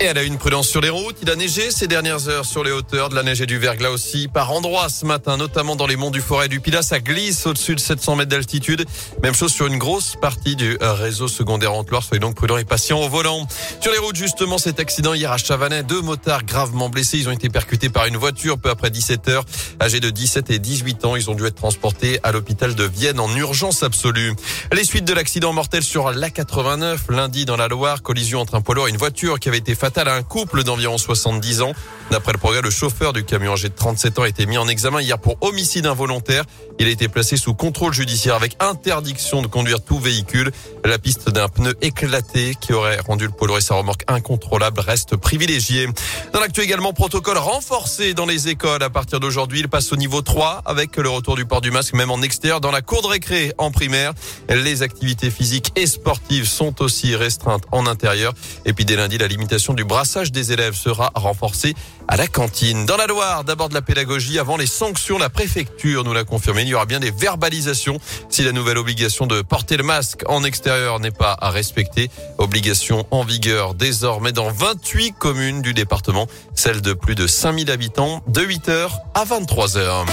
Et elle a une prudence sur les routes. Il a neigé ces dernières heures sur les hauteurs de la neige et du verglas aussi par endroits ce matin, notamment dans les monts du Forêt du Pilat. Ça glisse au-dessus de 700 mètres d'altitude. Même chose sur une grosse partie du euh, réseau secondaire en Loire. Soyez donc prudents et patients au volant. Sur les routes, justement, cet accident hier à Chavanais. Deux motards gravement blessés. Ils ont été percutés par une voiture peu après 17 heures. Âgés de 17 et 18 ans, ils ont dû être transportés à l'hôpital de Vienne en urgence absolue. Les suites de l'accident mortel sur l'A89 lundi dans la Loire. Collision entre un poids lourd et une voiture qui avait été fatale à un couple d'environ 70 ans. D'après le progrès, le chauffeur du camion âgé de 37 ans a été mis en examen hier pour homicide involontaire. Il a été placé sous contrôle judiciaire avec interdiction de conduire tout véhicule. La piste d'un pneu éclaté qui aurait rendu le lourd et sa remorque incontrôlable reste privilégiée. Dans l'actu également, protocole renforcé dans les écoles. À partir d'aujourd'hui, il passe au niveau 3 avec le retour du port du masque, même en extérieur, dans la cour de récré en primaire. Les activités physiques et sportives sont aussi restreintes en intérieur. Et puis dès lundi, la limitation du brassage des élèves sera renforcé à la cantine. Dans la Loire, d'abord de la pédagogie avant les sanctions. La préfecture nous l'a confirmé. Il y aura bien des verbalisations si la nouvelle obligation de porter le masque en extérieur n'est pas à respecter. Obligation en vigueur désormais dans 28 communes du département, celle de plus de 5000 habitants, de 8h à 23h.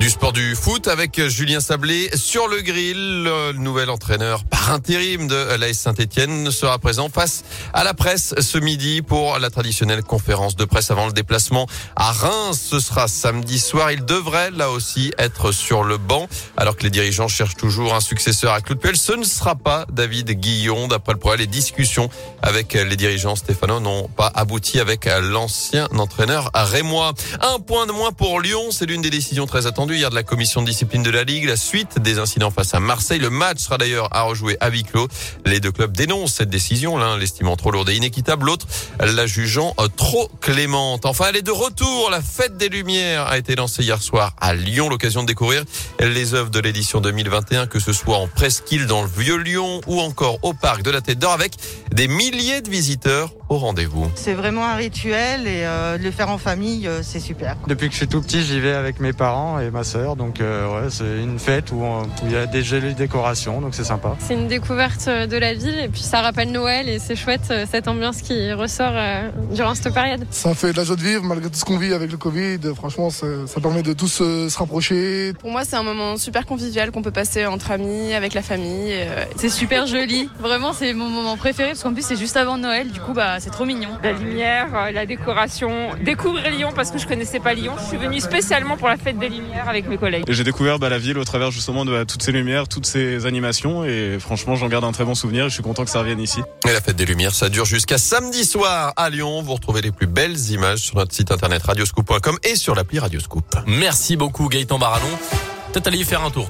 Du sport du foot avec Julien Sablé sur le grill. Le nouvel entraîneur par intérim de l'AS Saint-Etienne sera présent face à la presse ce midi pour la traditionnelle conférence de presse avant le déplacement à Reims. Ce sera samedi soir. Il devrait là aussi être sur le banc alors que les dirigeants cherchent toujours un successeur à Claude Puel. Ce ne sera pas David Guillon. D'après le progrès, les discussions avec les dirigeants stéphanois n'ont pas abouti avec l'ancien entraîneur Rémois. Un point de moins pour Lyon. C'est l'une des décisions très attendues hier de la commission de discipline de la Ligue. La suite des incidents face à Marseille. Le match sera d'ailleurs à rejouer à huis clos. Les deux clubs dénoncent cette décision, l'un l'estimant trop lourde et inéquitable, l'autre la jugeant euh, trop clémente. Enfin, elle est de retour. La fête des Lumières a été lancée hier soir à Lyon. L'occasion de découvrir les œuvres de l'édition 2021, que ce soit en presqu'île dans le Vieux Lyon ou encore au parc de la Tête d'Or avec des milliers de visiteurs au rendez-vous. C'est vraiment un rituel et euh, le faire en famille, euh, c'est super. Depuis que je suis tout petit, j'y vais avec mes parents et ma sœur, donc euh, ouais, c'est une fête où il y a des jolies décorations, donc c'est sympa. C'est une découverte de la ville et puis ça rappelle Noël et c'est chouette cette ambiance qui ressort durant cette période. Ça fait de la joie de vivre malgré tout ce qu'on vit avec le Covid. Franchement, ça, ça permet de tous se rapprocher. Pour moi, c'est un moment super convivial qu'on peut passer entre amis, avec la famille. C'est super joli. Vraiment, c'est mon moment préféré parce qu'en plus c'est juste avant Noël. Du coup, bah c'est trop mignon. La lumière, euh, la décoration, découvrir Lyon parce que je connaissais pas Lyon. Je suis venue spécialement pour la fête des Lumières avec mes collègues. J'ai découvert bah, la ville au travers justement de bah, toutes ces lumières, toutes ces animations et franchement j'en garde un très bon souvenir et je suis content que ça revienne ici. Et la fête des Lumières, ça dure jusqu'à samedi soir à Lyon. Vous retrouvez les plus belles images sur notre site internet radioscoop.com et sur l'appli Radioscoop. Merci beaucoup Gaëtan Barallon. Peut-être aller y faire un tour.